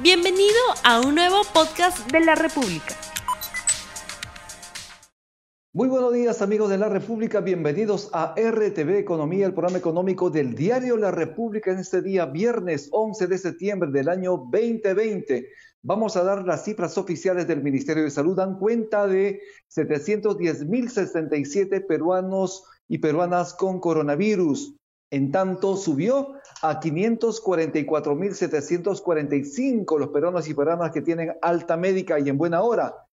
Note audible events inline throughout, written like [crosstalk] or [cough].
Bienvenido a un nuevo podcast de la República. Muy buenos días amigos de la República, bienvenidos a RTV Economía, el programa económico del diario La República en este día, viernes 11 de septiembre del año 2020. Vamos a dar las cifras oficiales del Ministerio de Salud, dan cuenta de 710.067 peruanos y peruanas con coronavirus. En tanto, subió a 544.745 los peruanos y peruanas que tienen alta médica y en buena hora.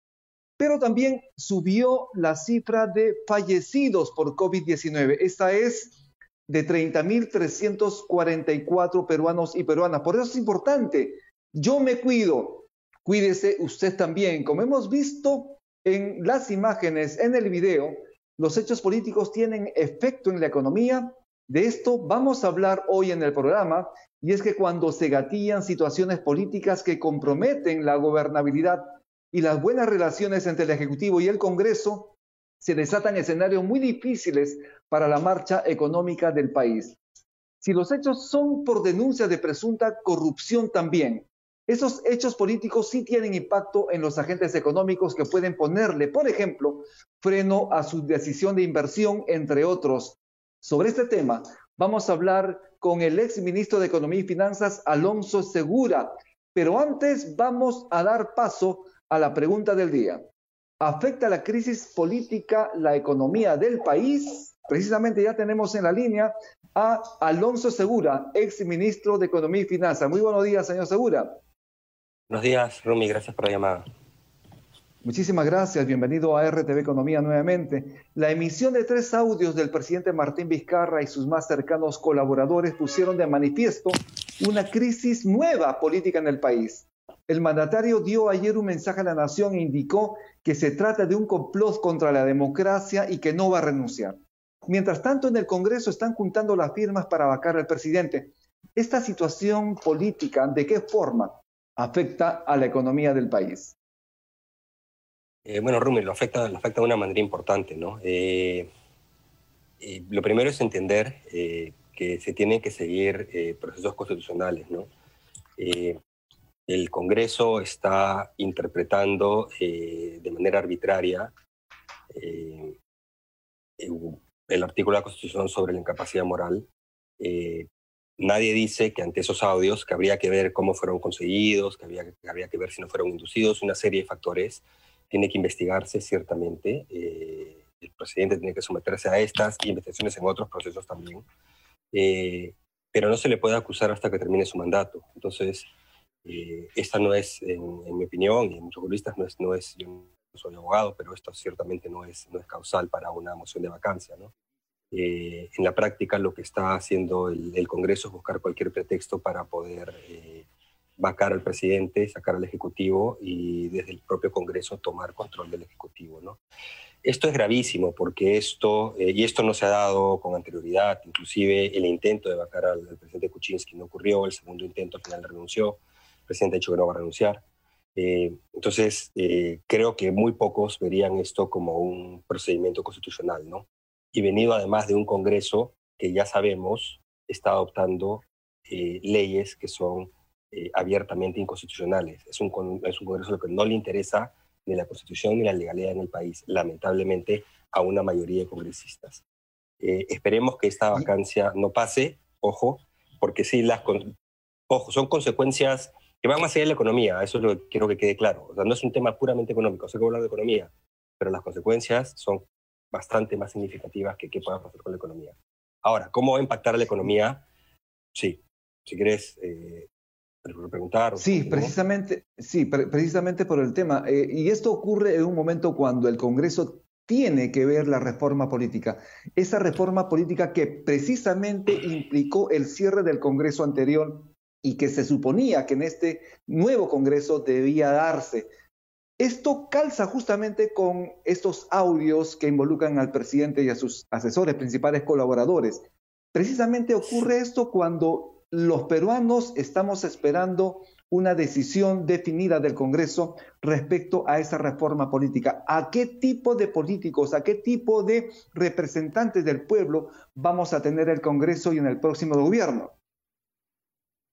Pero también subió la cifra de fallecidos por COVID-19. Esta es de 30.344 peruanos y peruanas. Por eso es importante. Yo me cuido. Cuídese usted también. Como hemos visto en las imágenes, en el video, los hechos políticos tienen efecto en la economía, de esto vamos a hablar hoy en el programa y es que cuando se gatillan situaciones políticas que comprometen la gobernabilidad y las buenas relaciones entre el Ejecutivo y el Congreso, se desatan escenarios muy difíciles para la marcha económica del país. Si los hechos son por denuncia de presunta corrupción también, esos hechos políticos sí tienen impacto en los agentes económicos que pueden ponerle, por ejemplo, freno a su decisión de inversión, entre otros. Sobre este tema vamos a hablar con el ex ministro de Economía y Finanzas, Alonso Segura. Pero antes vamos a dar paso a la pregunta del día. ¿Afecta la crisis política la economía del país? Precisamente ya tenemos en la línea a Alonso Segura, ex ministro de Economía y Finanzas. Muy buenos días, señor Segura. Buenos días, Rumi. Gracias por la llamada. Muchísimas gracias, bienvenido a RTV Economía nuevamente. La emisión de tres audios del presidente Martín Vizcarra y sus más cercanos colaboradores pusieron de manifiesto una crisis nueva política en el país. El mandatario dio ayer un mensaje a la nación e indicó que se trata de un complot contra la democracia y que no va a renunciar. Mientras tanto, en el Congreso están juntando las firmas para vacar al presidente. ¿Esta situación política de qué forma afecta a la economía del país? Eh, bueno, Rumi, lo afecta, lo afecta de una manera importante, ¿no? Eh, eh, lo primero es entender que se tienen que seguir procesos constitucionales, ¿no? el Congreso está interpretando de manera arbitraria el artículo de la Constitución sobre la incapacidad moral. nadie dice que ante esos audios, que habría que ver cómo fueron conseguidos, que había, que había que ver si no fueron inducidos, una serie de factores tiene que investigarse ciertamente. Eh, el presidente tiene que someterse a estas investigaciones en otros procesos también. Eh, pero no se le puede acusar hasta que termine su mandato. Entonces, eh, esta no es, en, mi opinión, y en muchos juristas, no es, no es, yo no soy abogado, pero esto ciertamente no es, no es causal para una moción de vacancia. ¿no? en la práctica, lo que está haciendo el, el, Congreso es buscar cualquier pretexto para poder vacar al presidente, sacar al Ejecutivo y desde el propio Congreso tomar control del Ejecutivo. ¿no? Esto es gravísimo porque esto, eh, y esto no se ha dado con anterioridad, inclusive el intento de vacar al, presidente Kuczynski no ocurrió, el segundo intento al final renunció, el presidente ha dicho que no va a renunciar. Eh, entonces, eh, creo que muy pocos verían esto como un procedimiento constitucional, ¿no? Y venido además de un Congreso que ya sabemos está adoptando leyes que son eh, abiertamente inconstitucionales. Es un, es un Congreso que no le interesa ni la Constitución ni la legalidad en el país, lamentablemente, a una mayoría de congresistas. Eh, esperemos que esta vacancia no pase, ojo, porque sí, las, ojo, son consecuencias que van más allá de la economía, eso es lo que quiero que quede claro. O sea, no es un tema puramente económico, sé que hablar de economía, pero las consecuencias son bastante más significativas que qué pueda pasar con la economía. Ahora, ¿cómo va a impactar a la economía? Sí, si quieres, eh, preguntar. Sí, precisamente, sí, precisamente por el tema. Eh, y esto ocurre en un momento cuando el Congreso tiene que ver la reforma política. Esa reforma política que precisamente implicó el cierre del Congreso anterior y que se suponía que en este nuevo Congreso debía darse. Esto calza justamente con estos audios que involucran al presidente y a sus asesores, principales colaboradores. Precisamente ocurre esto cuando los peruanos estamos esperando una decisión definida del Congreso respecto a esa reforma política. ¿A qué tipo de políticos, a qué tipo de representantes del pueblo vamos a tener el Congreso y en el próximo gobierno?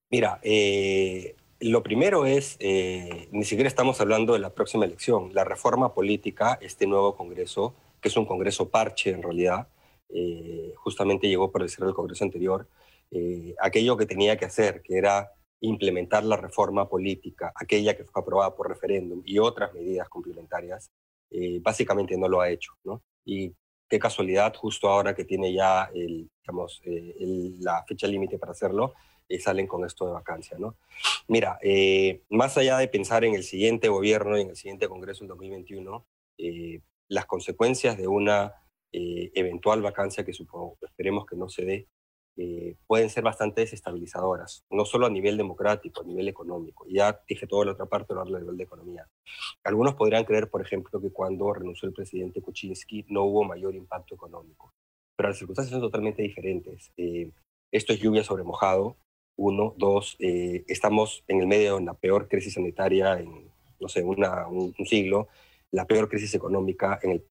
Mira, eh, lo primero es, eh, ni siquiera estamos hablando de la próxima elección, la reforma política, este nuevo Congreso, que es un Congreso parche en realidad, eh, justamente llegó por el cierre del Congreso anterior, eh, aquello que tenía que hacer, que era implementar la reforma política, aquella que fue aprobada por referéndum y otras medidas complementarias, básicamente no lo ha hecho. ¿no? Y qué casualidad, justo ahora que tiene ya digamos, la fecha límite para hacerlo, salen con esto de vacancia. ¿no? Mira, eh, más allá de pensar en el siguiente gobierno y en el siguiente Congreso en 2021, eh, las consecuencias de una eh, eventual vacancia que supongo, esperemos que no se dé, pueden ser bastante desestabilizadoras, no solo a nivel democrático, a nivel económico. Ya dije toda la otra parte, a nivel de economía. Algunos podrían creer, por ejemplo, que cuando renunció el presidente Kuczynski no hubo mayor impacto económico, pero las circunstancias son totalmente diferentes. esto es lluvia sobre mojado, uno, dos, eh, estamos en el medio de la peor crisis sanitaria en, no sé, una, un, siglo, la peor crisis económica en el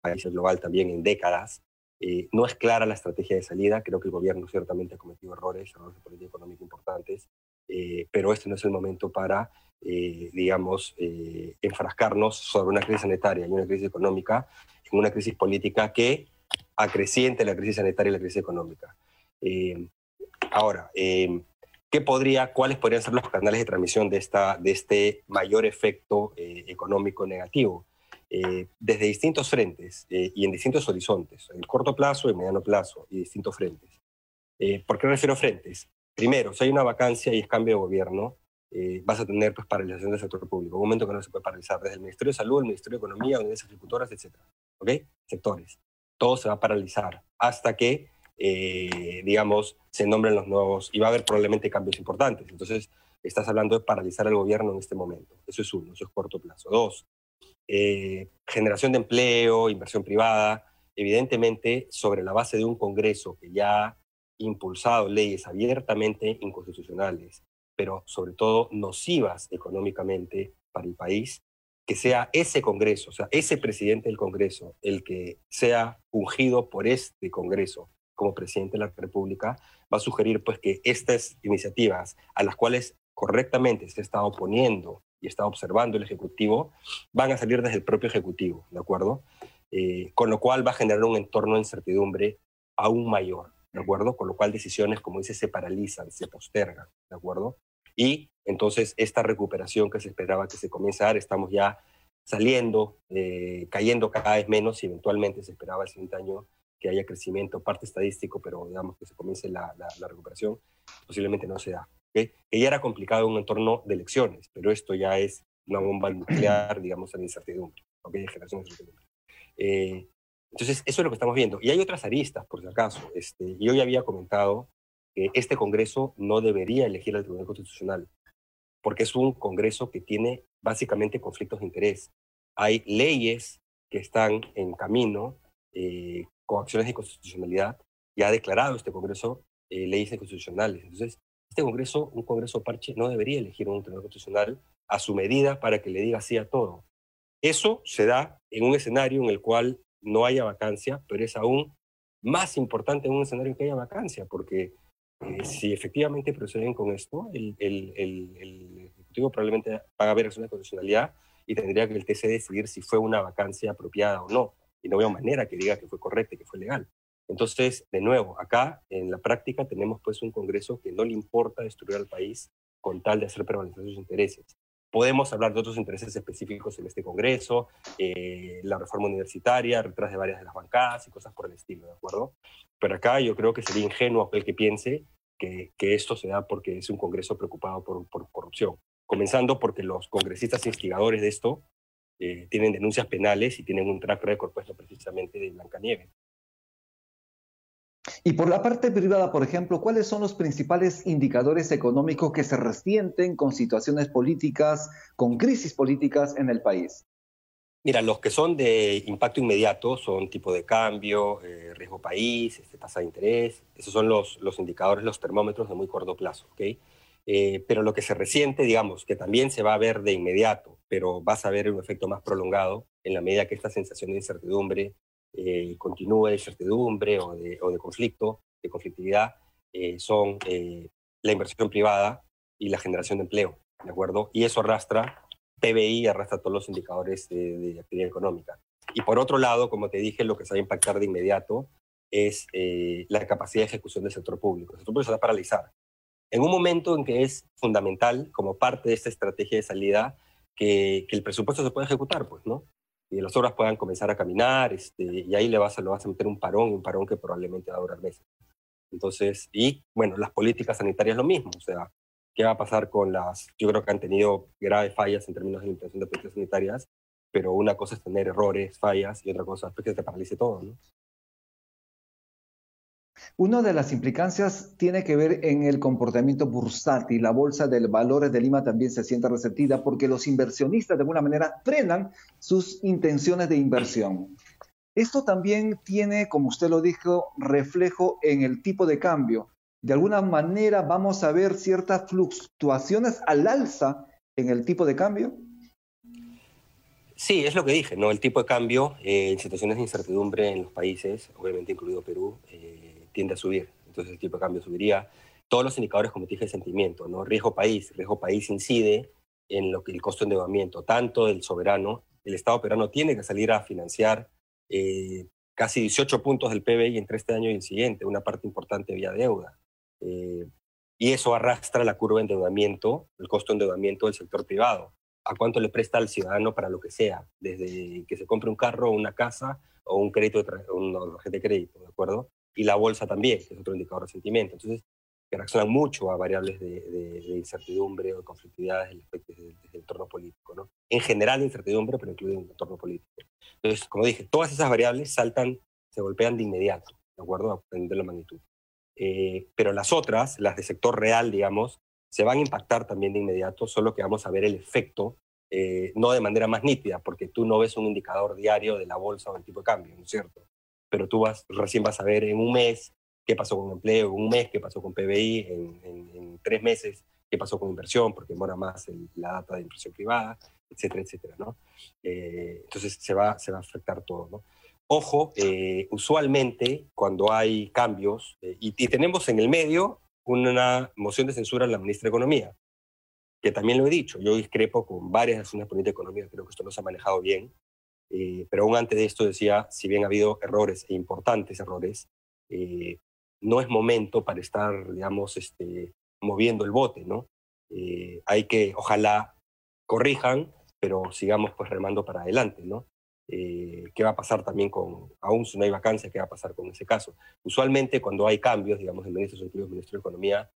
país global también en décadas. Eh, no es clara la estrategia de salida, creo que el gobierno ciertamente ha cometido errores, errores de política económica importantes, eh, pero este no es el momento para, digamos, enfrascarnos sobre una crisis sanitaria y una crisis económica en una crisis política que acreciente la crisis sanitaria y la crisis económica. Ahora, eh, ¿qué podría, ¿cuáles podrían ser los canales de transmisión de, esta, de este mayor efecto eh, económico negativo? Eh, desde distintos frentes y en distintos horizontes, el corto plazo, en mediano plazo y distintos frentes. ¿Por qué refiero frentes? Primero, si hay una vacancia y es cambio de gobierno, vas a tener pues, paralización del sector público, un momento que no se puede paralizar, desde el Ministerio de Salud, el Ministerio de Economía, unidades ejecutoras, etc. ¿Ok? Sectores. Todo se va a paralizar hasta que eh, digamos, se nombren los nuevos, y va a haber probablemente cambios importantes. Entonces, estás hablando de paralizar el gobierno en este momento. Eso es uno, eso es corto plazo. Dos, eh, generación de empleo, inversión privada, evidentemente sobre la base de un Congreso que ya ha impulsado leyes abiertamente inconstitucionales, pero sobre todo nocivas económicamente para el país, que sea ese Congreso, o sea, ese presidente del Congreso, el que sea ungido por este Congreso como presidente de la República, va a sugerir pues que estas iniciativas a las cuales correctamente se está oponiendo y está observando el Ejecutivo, van a salir desde el propio Ejecutivo, ¿de acuerdo? Eh, con lo cual va a generar un entorno de incertidumbre aún mayor, ¿de acuerdo? Con lo cual decisiones, como dice, se paralizan, se postergan, ¿de acuerdo? Y entonces esta recuperación que se esperaba que se comience a dar, estamos ya saliendo, eh, cayendo cada vez menos y eventualmente se esperaba el siguiente año que haya crecimiento, parte estadístico, pero digamos que se comience la, la, recuperación, posiblemente no se da. Que ya era complicado en un entorno de elecciones, pero esto ya es una bomba nuclear, [clears throat] digamos, en incertidumbre, ¿okay? generación de incertidumbre. Eh, entonces, eso es lo que estamos viendo. Y hay otras aristas, por si acaso. Este, yo ya había comentado que este Congreso no debería elegir al Tribunal Constitucional, porque es un Congreso que tiene básicamente conflictos de interés. Hay leyes que están en camino eh, acciones de inconstitucionalidad, ya ha declarado este Congreso eh, leyes inconstitucionales. Entonces, este Congreso, un Congreso parche, no debería elegir un tribunal constitucional a su medida para que le diga sí a todo. Eso se da en un escenario en el cual no haya vacancia, pero es aún más importante en un escenario que haya vacancia, porque eh, si efectivamente proceden con esto, el, el, el, Ejecutivo probablemente va a haber de constitucionalidad y tendría que el TC decidir si fue una vacancia apropiada o no y no veo manera que diga que fue correcta y que fue legal. Entonces, de nuevo, acá en la práctica tenemos pues un Congreso que no le importa destruir al país con tal de hacer prevalecer sus intereses. Podemos hablar de otros intereses específicos en este Congreso, eh, la reforma universitaria, detrás de varias de las bancadas y cosas por el estilo, ¿de acuerdo? Pero acá yo creo que sería ingenuo aquel que piense que, que esto se da porque es un Congreso preocupado por, por corrupción. Comenzando porque los congresistas instigadores de esto eh, tienen denuncias penales y tienen un track record puesto precisamente de Blancanieves. Y por la parte privada, por ejemplo, ¿cuáles son los principales indicadores económicos que se resienten con situaciones políticas, con crisis políticas en el país? Mira, los que son de impacto inmediato son tipo de cambio, eh, riesgo país, este, tasa de interés. Esos son los, los indicadores, los termómetros de muy corto plazo. ¿okay? Eh, pero lo que se resiente, digamos, que también se va a ver de inmediato, pero vas a ver un efecto más prolongado en la medida que esta sensación de incertidumbre eh, continúe, de incertidumbre o de, conflicto, de conflictividad, eh, son la inversión privada y la generación de empleo. ¿de acuerdo? Y eso arrastra PBI, arrastra todos los indicadores de, actividad económica. Y por otro lado, como te dije, lo que se va a impactar de inmediato es eh, la capacidad de ejecución del sector público. El sector público se va a paralizar. En un momento en que es fundamental, como parte de esta estrategia de salida, que, que el presupuesto se pueda ejecutar, pues, ¿no? Y las obras puedan comenzar a caminar, este, y ahí le vas, a, vas a meter un parón, un parón que probablemente va a durar meses. Entonces, y bueno, las políticas sanitarias lo mismo, o sea, ¿qué va a pasar con las, yo creo que han tenido graves fallas en términos de implementación de políticas sanitarias, pero una cosa es tener errores, fallas, y otra cosa es que se te paralice todo, ¿no? Una de las implicancias tiene que ver en el comportamiento bursátil. La bolsa de valores de Lima también se siente resentida porque los inversionistas de alguna manera frenan sus intenciones de inversión. Esto también tiene, como usted lo dijo, reflejo en el tipo de cambio. De alguna manera vamos a ver ciertas fluctuaciones al alza en el tipo de cambio. Sí, es lo que dije, ¿no? El tipo de cambio eh, en situaciones de incertidumbre en los países, obviamente incluido Perú, eh, tiende a subir. Entonces el tipo de cambio subiría. Todos los indicadores, como te dije, de sentimiento, ¿no? Riesgo país. Riesgo país incide en lo que el costo de endeudamiento, tanto del soberano, el Estado peruano tiene que salir a financiar eh, casi 18 puntos del PBI entre este año y el siguiente, una parte importante vía deuda. Eh, y eso arrastra la curva de endeudamiento, el costo de endeudamiento del sector privado. ¿A cuánto le presta al ciudadano para lo que sea? Desde que se compre un carro, una casa o un crédito, de un tarjeta de crédito, ¿de acuerdo? Y la bolsa también, que es otro indicador de sentimiento. Entonces, que reaccionan mucho a variables de, incertidumbre o de conflictividad desde el, entorno político. ¿no? En general, incertidumbre, pero incluido en el entorno político. Entonces, como dije, todas esas variables saltan, se golpean de inmediato, ¿de acuerdo? A de la magnitud. Eh, pero las otras, las de sector real, digamos, se van a impactar también de inmediato, solo que vamos a ver el efecto, eh, no de manera más nítida, porque tú no ves un indicador diario de la bolsa o el tipo de cambio, ¿no es cierto? Pero tú vas, recién vas a ver en un mes qué pasó con empleo, en un mes qué pasó con PBI, en, tres meses qué pasó con inversión, porque demora más la data de inversión privada, etcétera, etcétera, ¿no? Eh, entonces se va, se va a afectar todo. Ojo, eh, usualmente cuando hay cambios, eh, y, tenemos en el medio una moción de censura en la ministra de Economía, que también lo he dicho, yo discrepo con varias acciones políticas económicas, creo que esto no se ha manejado bien, pero aún antes de esto decía, si bien ha habido errores e importantes errores, no es momento para estar, digamos, este, moviendo el bote, ¿no? Eh, hay que, ojalá, corrijan, pero sigamos pues remando para adelante, ¿no? Eh, ¿Qué va a pasar también con, aún si no hay vacancia, qué va a pasar con ese caso? Usualmente cuando hay cambios, digamos, en ministros, incluido el ministro de Economía,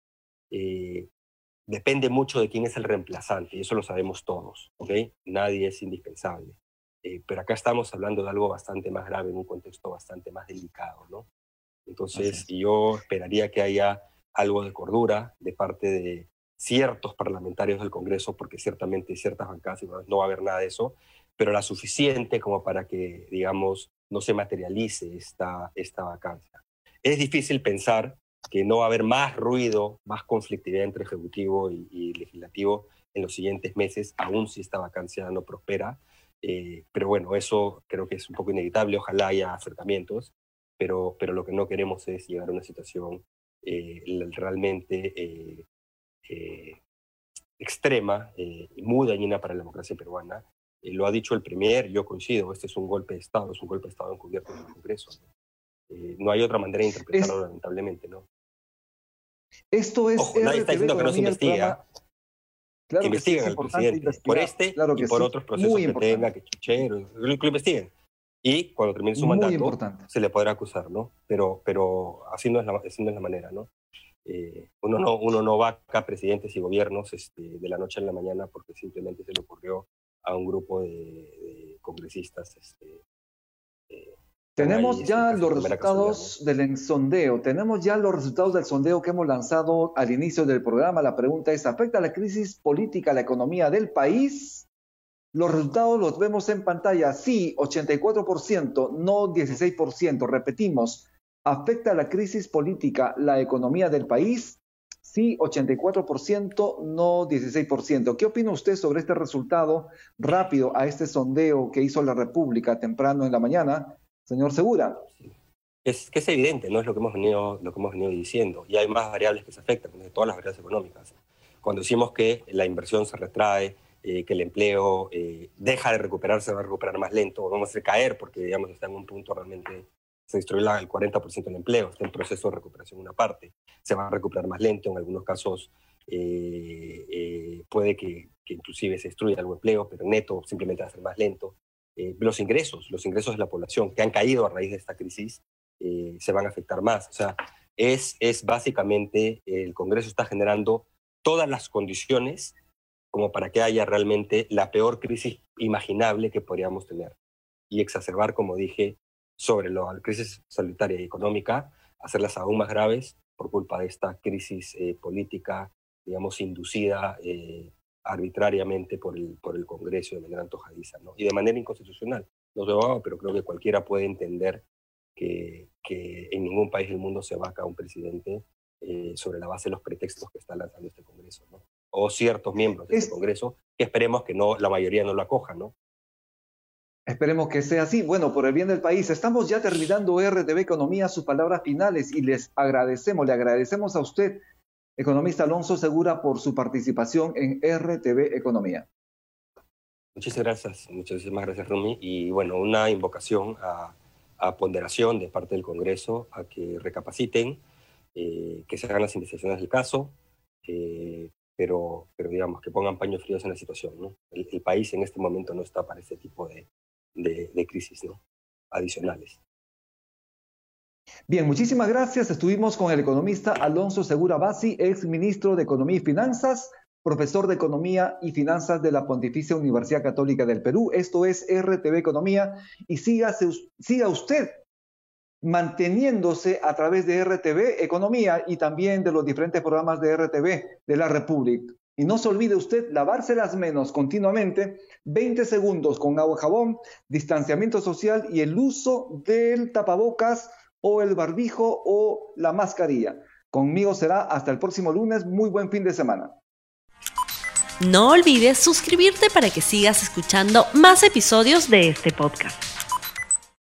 eh, depende mucho de quién es el reemplazante, y eso lo sabemos todos, ¿ok? Nadie es indispensable. Pero acá estamos hablando de algo bastante más grave, en un contexto bastante más delicado, ¿no? Entonces, yo esperaría que haya algo de cordura de parte de ciertos parlamentarios del Congreso, porque ciertamente ciertas bancadas no va a haber nada de eso, pero la suficiente como para que, digamos, no se materialice esta, esta vacancia. Es difícil pensar que no va a haber más ruido, más conflictividad entre Ejecutivo y, Legislativo en los siguientes meses, aún si esta vacancia no prospera. Eh, pero bueno, eso creo que es un poco inevitable, ojalá haya acercamientos pero, pero lo que no queremos es llegar a una situación eh, realmente eh, eh, extrema y muy dañina para la democracia peruana. lo ha dicho el Premier, yo coincido, este es un golpe de Estado, es un golpe de Estado encubierto en el Congreso. ¿no? hay otra manera de interpretarlo, lamentablemente, ¿no? Esto es... Ojo, nadie está diciendo que no se investiga. Claro que investiguen al presidente por este y por otros procesos que tenga, que chuchero, que lo investiguen y cuando termine su mandato se le podrá acusar, ¿no? Pero, pero así, no es la, así no es la manera, ¿no? Eh, uno ¿no? Uno no va acá presidentes y gobiernos este, de la noche a la mañana porque simplemente se le ocurrió a un grupo de, congresistas. Este, eh, tenemos ya los resultados del sondeo, tenemos ya los resultados del sondeo que hemos lanzado al inicio del programa. La pregunta es, ¿afecta la crisis política a la economía del país? Los resultados los vemos en pantalla. Sí, 84%, no 16%. Repetimos, ¿afecta la crisis política la economía del país? Sí, 84%, no 16%. ¿Qué opina usted sobre este resultado rápido a este sondeo que hizo la República temprano en la mañana, señor Segura? Es que es evidente, no es lo que hemos venido, lo que hemos venido diciendo. Y hay más variables que se afectan, todas las variables económicas cuando decimos que la inversión se retrae, eh, que el empleo eh, deja de recuperarse, va a recuperar más lento, vamos a caer porque, digamos, está en un punto realmente, se destruyó el 40% del empleo, está en proceso de recuperación una parte, se va a recuperar más lento, en algunos casos eh, puede que, que, inclusive se destruya algún empleo, pero neto simplemente va a ser más lento. Los ingresos, los ingresos de la población que han caído a raíz de esta crisis, se van a afectar más. O sea, es, es básicamente, el Congreso está generando todas las condiciones como para que haya realmente la peor crisis imaginable que podríamos tener y exacerbar, como dije, sobre la crisis sanitaria y económica, hacerlas aún más graves por culpa de esta crisis eh, política, digamos, inducida eh, arbitrariamente por el, por el Congreso de manera antojadiza, ¿no? y de manera inconstitucional. No se pero creo que cualquiera puede entender que, que en ningún país del mundo se vaca un presidente eh, sobre la base de los pretextos que está lanzando este Congreso. ¿no? o ciertos miembros del Congreso, que esperemos que no, la mayoría no lo acoja, ¿no? Esperemos que sea así. Bueno, por el bien del país, estamos ya terminando RTV Economía, sus palabras finales, y les agradecemos, le agradecemos a usted, economista Alonso Segura, por su participación en RTV Economía. Muchas gracias, muchísimas gracias, Rumi. Y bueno, una invocación a, ponderación de parte del Congreso, a que recapaciten, eh, que se hagan las investigaciones del caso, eh, pero, digamos que pongan paños fríos en la situación. El, país en este momento no está para ese tipo de, de, crisis adicionales. Bien, muchísimas gracias. Estuvimos con el economista Alonso Segura Basi, ex ministro de Economía y Finanzas, profesor de Economía y Finanzas de la Pontificia Universidad Católica del Perú. Esto es RTV Economía y siga usted manteniéndose a través de RTV Economía y también de los diferentes programas de RTV de la República. Y no se olvide usted lavarse las manos continuamente, 20 segundos con agua y jabón, distanciamiento social y el uso del tapabocas o el barbijo o la mascarilla. Conmigo será hasta el próximo lunes. Muy buen fin de semana. No olvides suscribirte para que sigas escuchando más episodios de este podcast.